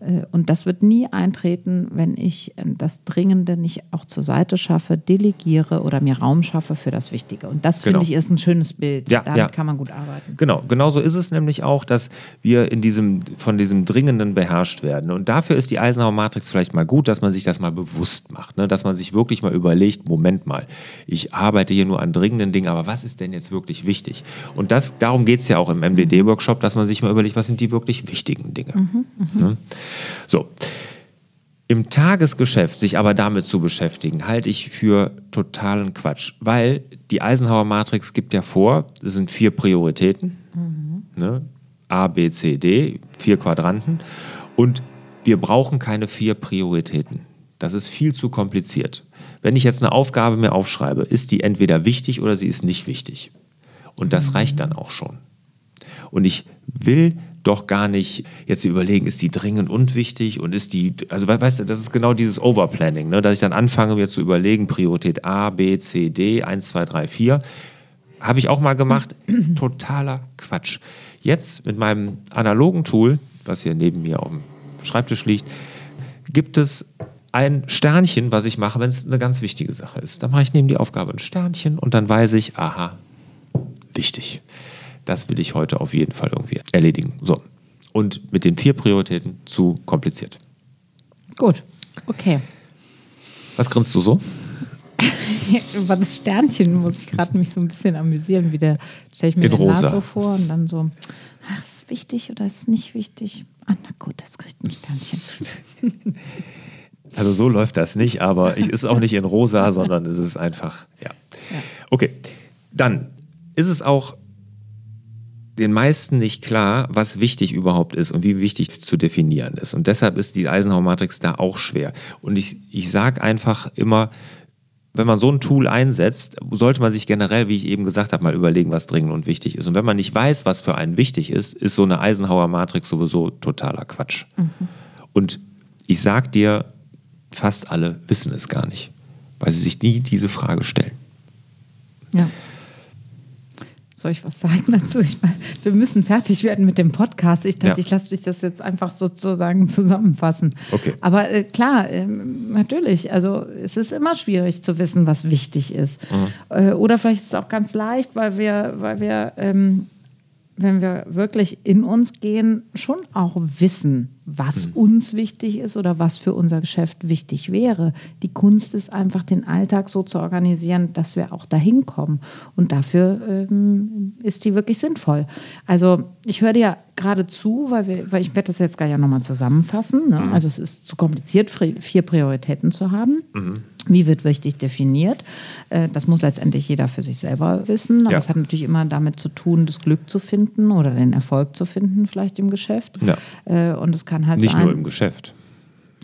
S2: Äh, Und das wird nie eintreten, wenn ich äh, das Dringende nicht auch zur Seite schaffe, delegiere oder mir Raum schaffe für das Wichtige. Und das
S1: Genau.
S2: finde ich ist ein schönes Bild.
S1: Ja,
S2: Damit
S1: ja.
S2: kann man gut arbeiten.
S1: Genau, genauso ist es nämlich auch, dass wir in diesem, von diesem Dringenden beherrscht werden. Und dafür ist die Eisenhower Matrix vielleicht mal gut, dass man sich das mal bewusst macht. Ne? Dass man sich wirklich mal überlegt, Moment mal, ich arbeite hier nur an dringenden Dingen, aber was ist denn jetzt wirklich wichtig? Und das, darum geht es ja auch im MDD-Workshop, dass man sich mal überlegt, was sind die wirklich wichtigen Dinge. Ne? So. Im Tagesgeschäft sich aber damit zu beschäftigen, halte ich für totalen Quatsch, weil die Eisenhower Matrix gibt ja vor, es sind vier Prioritäten, ne? A, B, C, D, vier Quadranten und wir brauchen keine vier Prioritäten. Das ist viel zu kompliziert. Wenn ich jetzt eine Aufgabe mir aufschreibe, ist die entweder wichtig oder sie ist nicht wichtig. Und das reicht dann auch schon. Und ich will doch gar nicht jetzt überlegen, ist die dringend und wichtig und ist die, also we- weißt du, das ist genau dieses Overplanning, ne? dass ich dann anfange mir zu überlegen, Priorität A, B, C, D, 1, 2, 3, 4. Habe ich auch mal gemacht. Totaler Quatsch. Jetzt mit meinem analogen Tool, was hier neben mir auf dem Schreibtisch liegt, gibt es ein Sternchen, was ich mache, wenn es eine ganz wichtige Sache ist. Dann mache ich neben die Aufgabe ein Sternchen und dann weiß ich, aha, wichtig. Das will ich heute auf jeden Fall irgendwie erledigen. So. Und mit den vier Prioritäten zu kompliziert.
S2: Gut, okay.
S1: Was grinst du so?
S2: Über das Sternchen muss ich gerade mich so ein bisschen amüsieren. Wie der stelle ich mir
S1: In
S2: den
S1: rosa.
S2: So vor und dann so, ach, ist wichtig oder ist nicht wichtig? Ah, na gut, das kriegt ein Sternchen.
S1: Also so läuft das nicht, aber es ist auch nicht in rosa, sondern es ist einfach, ja. Okay, dann ist es auch den meisten nicht klar, was wichtig überhaupt ist und wie wichtig zu definieren ist. Und deshalb ist die Eisenhower Matrix da auch schwer. Und ich, ich sage einfach immer, wenn man so ein Tool einsetzt, sollte man sich generell, wie ich eben gesagt habe, mal überlegen, was dringend und wichtig ist. Und wenn man nicht weiß, was für einen wichtig ist, ist so eine Eisenhower Matrix sowieso totaler Quatsch. Und ich sag dir, fast alle wissen es gar nicht, weil sie sich nie diese Frage stellen.
S2: Ja. Soll ich was sagen dazu? Ich meine, wir müssen fertig werden mit dem Podcast. Ich dachte,
S1: Ja.
S2: ich lasse dich das jetzt einfach sozusagen zusammenfassen.
S1: Okay.
S2: Aber äh, klar, ähm, natürlich. Also es ist immer schwierig zu wissen, was wichtig ist. Äh, oder vielleicht ist es auch ganz leicht, weil wir, weil wir, ähm, wenn wir wirklich in uns gehen, schon auch wissen, was uns wichtig ist oder was für unser Geschäft wichtig wäre. Die Kunst ist einfach, den Alltag so zu organisieren, dass wir auch dahin kommen. Und dafür ähm, ist die wirklich sinnvoll. Also ich höre dir ja gerade zu, weil, wir, weil ich werde das jetzt gleich ja nochmal zusammenfassen. Ne? Also es ist zu kompliziert, vier Prioritäten zu haben. Wie wird wichtig definiert? Äh, Das muss letztendlich jeder für sich selber wissen. Aber
S1: Ja.
S2: es hat natürlich immer damit zu tun, das Glück zu finden oder den Erfolg zu finden, vielleicht im Geschäft.
S1: Ja.
S2: Äh, Und es kann halt
S1: Nicht
S2: sein,
S1: nur im Geschäft.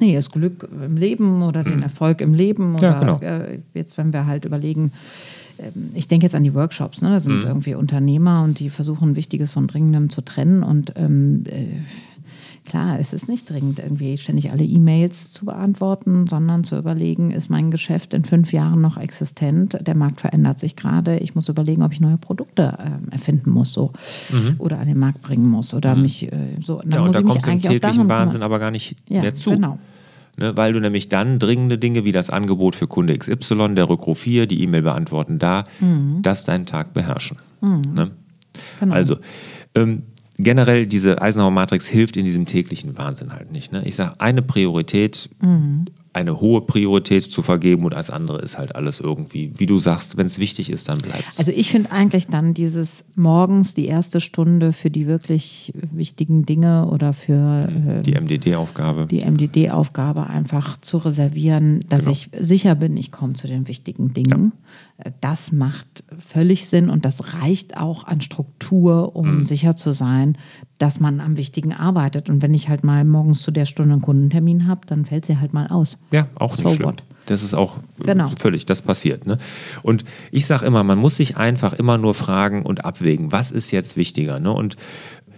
S2: Nee, das Glück im Leben oder den Erfolg im Leben. Oder
S1: Ja, genau.
S2: äh, jetzt, wenn wir halt überlegen, ähm, ich denke jetzt an die Workshops, ne? da
S1: Mhm.
S2: sind irgendwie Unternehmer und die versuchen, Wichtiges von Dringendem zu trennen. Und ähm, äh, Klar, es ist nicht dringend, irgendwie ständig alle E-Mails zu beantworten, sondern zu überlegen, ist mein Geschäft in fünf Jahren noch existent? Der Markt verändert sich gerade. Ich muss überlegen, ob ich neue Produkte äh, erfinden muss so
S1: Mhm.
S2: oder an den Markt bringen muss oder mich äh, so. Dann
S1: Ja, und da kommst du im täglichen Wahnsinn aber gar nicht
S2: Ja,
S1: mehr zu.
S2: genau.
S1: Ne, weil du nämlich dann dringende Dinge wie das Angebot für Kunde XY, der Rückruf hier, die E-Mail beantworten da, das deinen Tag beherrschen. Ne?
S2: Mhm. Genau.
S1: Also ähm, generell diese Eisenhower Matrix hilft in diesem täglichen Wahnsinn halt nicht. Ne? Ich sage, eine Priorität,
S2: Mhm.
S1: Eine hohe Priorität zu vergeben und als andere ist halt alles irgendwie, wie du sagst, wenn es wichtig ist, dann bleibt es.
S2: Also ich finde eigentlich dann dieses morgens die erste Stunde für die wirklich wichtigen Dinge oder für äh,
S1: die MDD-Aufgabe.
S2: die MDD-Aufgabe einfach zu reservieren, dass
S1: Genau.
S2: ich sicher bin, ich komme zu den wichtigen Dingen. Äh, Das macht völlig Sinn und das reicht auch an Struktur, um
S1: Mhm.
S2: sicher zu sein, dass man am Wichtigen arbeitet. Und wenn ich halt mal morgens zu der Stunde einen Kundentermin habe, dann fällt sie halt mal aus.
S1: Ja, auch nicht
S2: So
S1: schlimm.
S2: what?
S1: Das ist auch äh,
S2: Genau.
S1: völlig, das passiert. Ne? Und ich sage immer, man muss sich einfach immer nur fragen und abwägen, was ist jetzt wichtiger? Ne? Und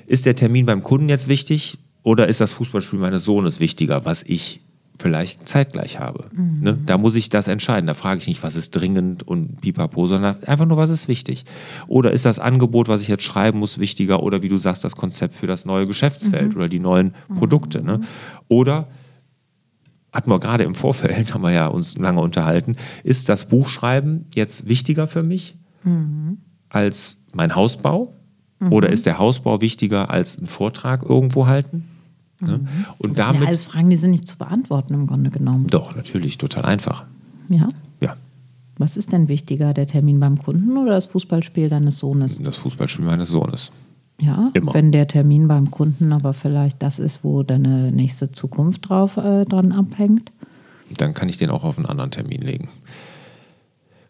S1: ist der Termin beim Kunden jetzt wichtig oder ist das Fußballspiel meines Sohnes wichtiger, was ich vielleicht zeitgleich habe? Ne? Da muss ich das entscheiden. Da frage ich nicht, was ist dringend und pipapo, sondern einfach nur, was ist wichtig. Oder ist das Angebot, was ich jetzt schreiben muss, wichtiger oder wie du sagst, das Konzept für das neue Geschäftsfeld oder die neuen Produkte. Ne? Oder hatten wir gerade im Vorfeld, haben wir ja uns lange unterhalten, ist das Buchschreiben jetzt wichtiger für mich als mein Hausbau? Oder ist der Hausbau wichtiger als ein Vortrag irgendwo halten? Ne? Und
S2: Das sind ja
S1: damit.
S2: alles Fragen, die sind nicht zu beantworten im Grunde genommen.
S1: Doch, natürlich, total einfach.
S2: Ja.
S1: Ja,
S2: Was ist denn wichtiger, der Termin beim Kunden oder das Fußballspiel deines Sohnes?
S1: das Fußballspiel meines Sohnes.
S2: Ja,
S1: Immer.
S2: wenn der Termin beim Kunden aber vielleicht das ist, wo deine nächste Zukunft drauf äh, dran abhängt.
S1: Dann kann ich den auch auf einen anderen Termin legen.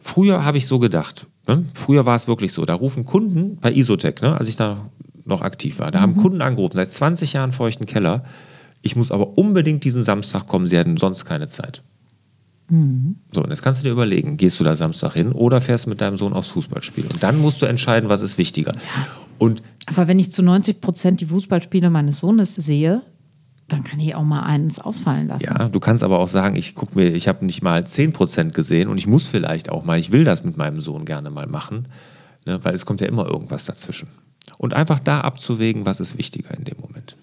S1: Früher habe ich so gedacht. Ne? Früher war es wirklich so. Da rufen Kunden bei Isotec, ne? als ich da noch aktiv war, da haben Kunden angerufen, seit 20 Jahren feuchten Keller. Ich muss aber unbedingt diesen Samstag kommen, sie hatten sonst keine Zeit. So, und jetzt kannst du dir überlegen, gehst du da Samstag hin oder fährst mit deinem Sohn aufs Fußballspiel? Und dann musst du entscheiden, was ist wichtiger. Und
S2: Aber wenn ich zu 90 Prozent die Fußballspiele meines Sohnes sehe, dann kann ich auch mal eins ausfallen lassen.
S1: Ja, du kannst aber auch sagen, ich guck mir, ich habe nicht mal 10% gesehen und ich muss vielleicht auch mal, ich will das mit meinem Sohn gerne mal machen, ne, weil es kommt ja immer irgendwas dazwischen. Und einfach da abzuwägen, was ist wichtiger in dem Moment.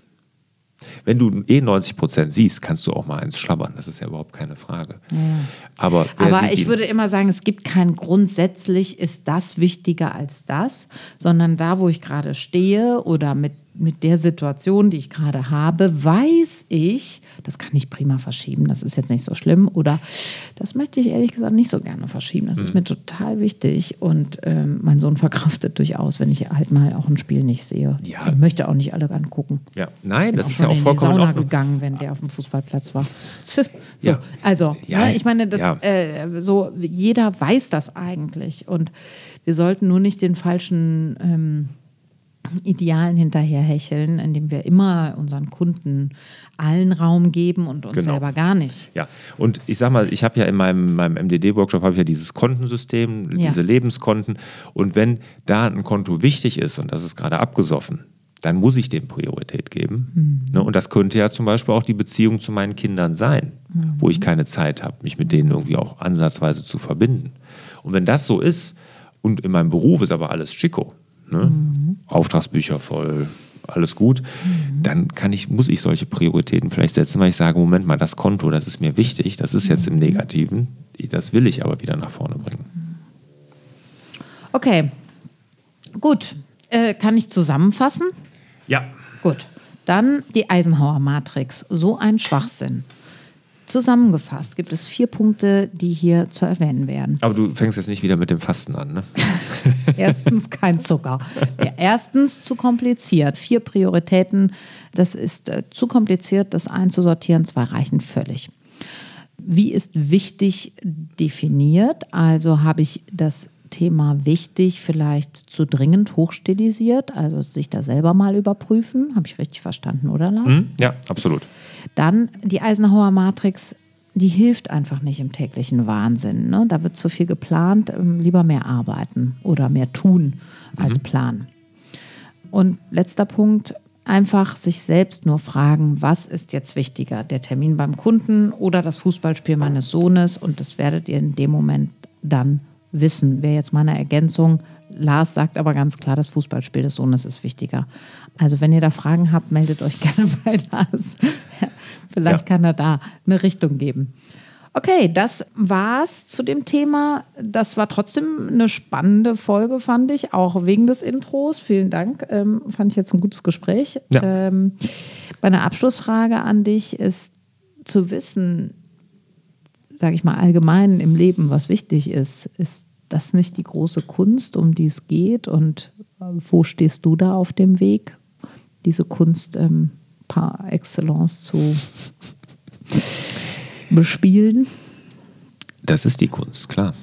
S1: Wenn du eh 90% siehst, kannst du auch mal eins schlabbern. Das ist ja überhaupt keine Frage. Aber, wer
S2: Aber
S1: sieht
S2: ich würde immer sagen, es gibt kein grundsätzlich ist das wichtiger als das, sondern da, wo ich gerade stehe oder mit, mit der Situation, die ich gerade habe, weiß ich, das kann ich prima verschieben, das ist jetzt nicht so schlimm oder das möchte ich ehrlich gesagt nicht so gerne verschieben. Das ist
S1: Mhm.
S2: mir total wichtig und ähm, mein Sohn verkraftet durchaus, wenn ich halt mal auch ein Spiel nicht sehe.
S1: Ja.
S2: Ich möchte auch nicht alle angucken.
S1: ja, nein, das
S2: Bin
S1: ist ja auch
S2: in die
S1: vollkommen in
S2: Sauna
S1: Ordnung.
S2: gegangen, wenn der auf dem Fußballplatz war. So,
S1: Ja.
S2: also,
S1: Ja,
S2: ne, ich meine, das,
S1: ja.
S2: äh, so jeder weiß das eigentlich und wir sollten nur nicht den falschen ähm, Idealen hinterherhecheln, indem wir immer unseren Kunden allen Raum geben und uns
S1: Genau.
S2: selber gar nicht.
S1: Ja, und ich sag mal, ich habe ja in meinem, meinem MDD-Workshop habe ich ja dieses Kontensystem,
S2: Ja.
S1: diese Lebenskonten. Und wenn da ein Konto wichtig ist und das ist gerade abgesoffen, dann muss ich dem Priorität geben. Ne? Und das könnte ja zum Beispiel auch die Beziehung zu meinen Kindern sein, wo ich keine Zeit habe, mich mit denen irgendwie auch ansatzweise zu verbinden. Und wenn das so ist und in meinem Beruf ist aber alles Chico, ne? Auftragsbücher voll, alles gut, dann kann ich, muss ich solche Prioritäten vielleicht setzen, weil ich sage, Moment mal, das Konto, das ist mir wichtig, das ist jetzt im Negativen, das will ich aber wieder nach vorne bringen.
S2: Okay, gut. Äh, kann ich zusammenfassen?
S1: Ja.
S2: Gut. Dann die Eisenhower-Matrix. So ein Schwachsinn. Zusammengefasst gibt es vier Punkte, die hier zu erwähnen wären.
S1: Aber du fängst jetzt nicht wieder mit dem Fasten an, ne?
S2: Erstens kein Zucker. Ja, erstens zu kompliziert. Vier Prioritäten. Das ist äh, zu kompliziert, das einzusortieren. Zwei reichen völlig. Wie ist wichtig definiert? Also habe ich das Thema wichtig vielleicht zu dringend hochstilisiert, also sich da selber mal überprüfen. Habe ich richtig verstanden, oder Lars?
S1: Hm? Ja, absolut.
S2: Dann die Eisenhower Matrix, die hilft einfach nicht im täglichen Wahnsinn. Ne? Da wird zu viel geplant, ähm, lieber mehr arbeiten oder mehr tun als planen. Und letzter Punkt, einfach sich selbst nur fragen, was ist jetzt wichtiger, der Termin beim Kunden oder das Fußballspiel meines Sohnes? Und das werdet ihr in dem Moment dann wissen. Wäre jetzt meine Ergänzung. Lars sagt aber ganz klar, das Fußballspiel des Sohnes ist wichtiger. Also wenn ihr da Fragen habt, meldet euch gerne bei Lars. Vielleicht ja. kann er da eine Richtung geben. Okay, das war's zu dem Thema. Das war trotzdem eine spannende Folge, fand ich, auch wegen des Intros. Vielen Dank. Ähm, fand ich jetzt ein gutes Gespräch. Ja. Ähm, meine Abschlussfrage an dich ist zu wissen, sage ich mal allgemein im Leben, was wichtig ist. Ist das nicht die große Kunst, um die es geht? Und äh, wo stehst du da auf dem Weg, diese Kunst ähm, par excellence zu bespielen?
S1: Das ist die Kunst, klar.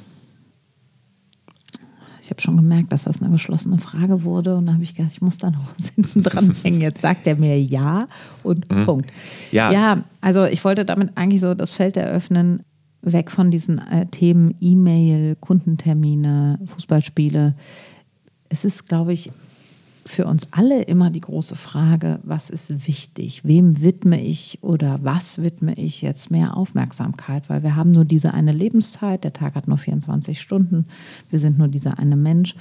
S2: Ich habe schon gemerkt, dass das eine geschlossene Frage wurde und da habe ich gedacht, ich muss da noch was hinten dran hängen. Jetzt sagt er mir ja und mhm. Punkt. Ja. ja, also ich wollte damit eigentlich so das Feld eröffnen, weg von diesen äh, Themen E-Mail, Kundentermine, Fußballspiele. Es ist, glaube ich, für uns alle immer die große Frage, was ist wichtig? Wem widme ich oder was widme ich jetzt mehr Aufmerksamkeit? Weil wir haben nur diese eine Lebenszeit, der Tag hat nur 24 Stunden, wir sind nur dieser eine Mensch.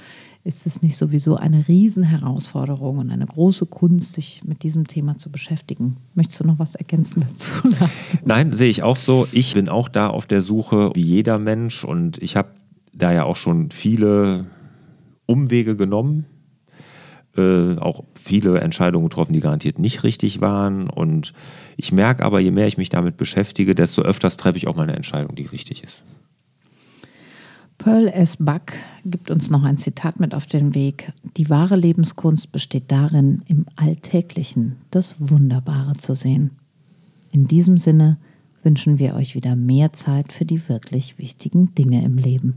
S2: Ist es nicht sowieso eine Riesenherausforderung und eine große Kunst, sich mit diesem Thema zu beschäftigen? Möchtest du noch was ergänzen dazu
S1: lassen? Nein, sehe ich auch so. Ich bin auch da auf der Suche wie jeder Mensch und ich habe da ja auch schon viele Umwege genommen äh, auch viele Entscheidungen getroffen, die garantiert nicht richtig waren. Und ich merke aber, je mehr ich mich damit beschäftige, desto öfters treffe ich auch mal eine Entscheidung, die richtig ist.
S2: Pearl S. Buck gibt uns noch ein Zitat mit auf den Weg. Die wahre Lebenskunst besteht darin, im Alltäglichen das Wunderbare zu sehen. In diesem Sinne wünschen wir euch wieder mehr Zeit für die wirklich wichtigen Dinge im Leben.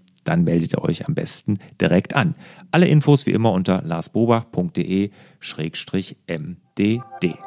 S1: dann meldet ihr euch am besten direkt an. Alle Infos wie immer unter larsbobach.de-mdd.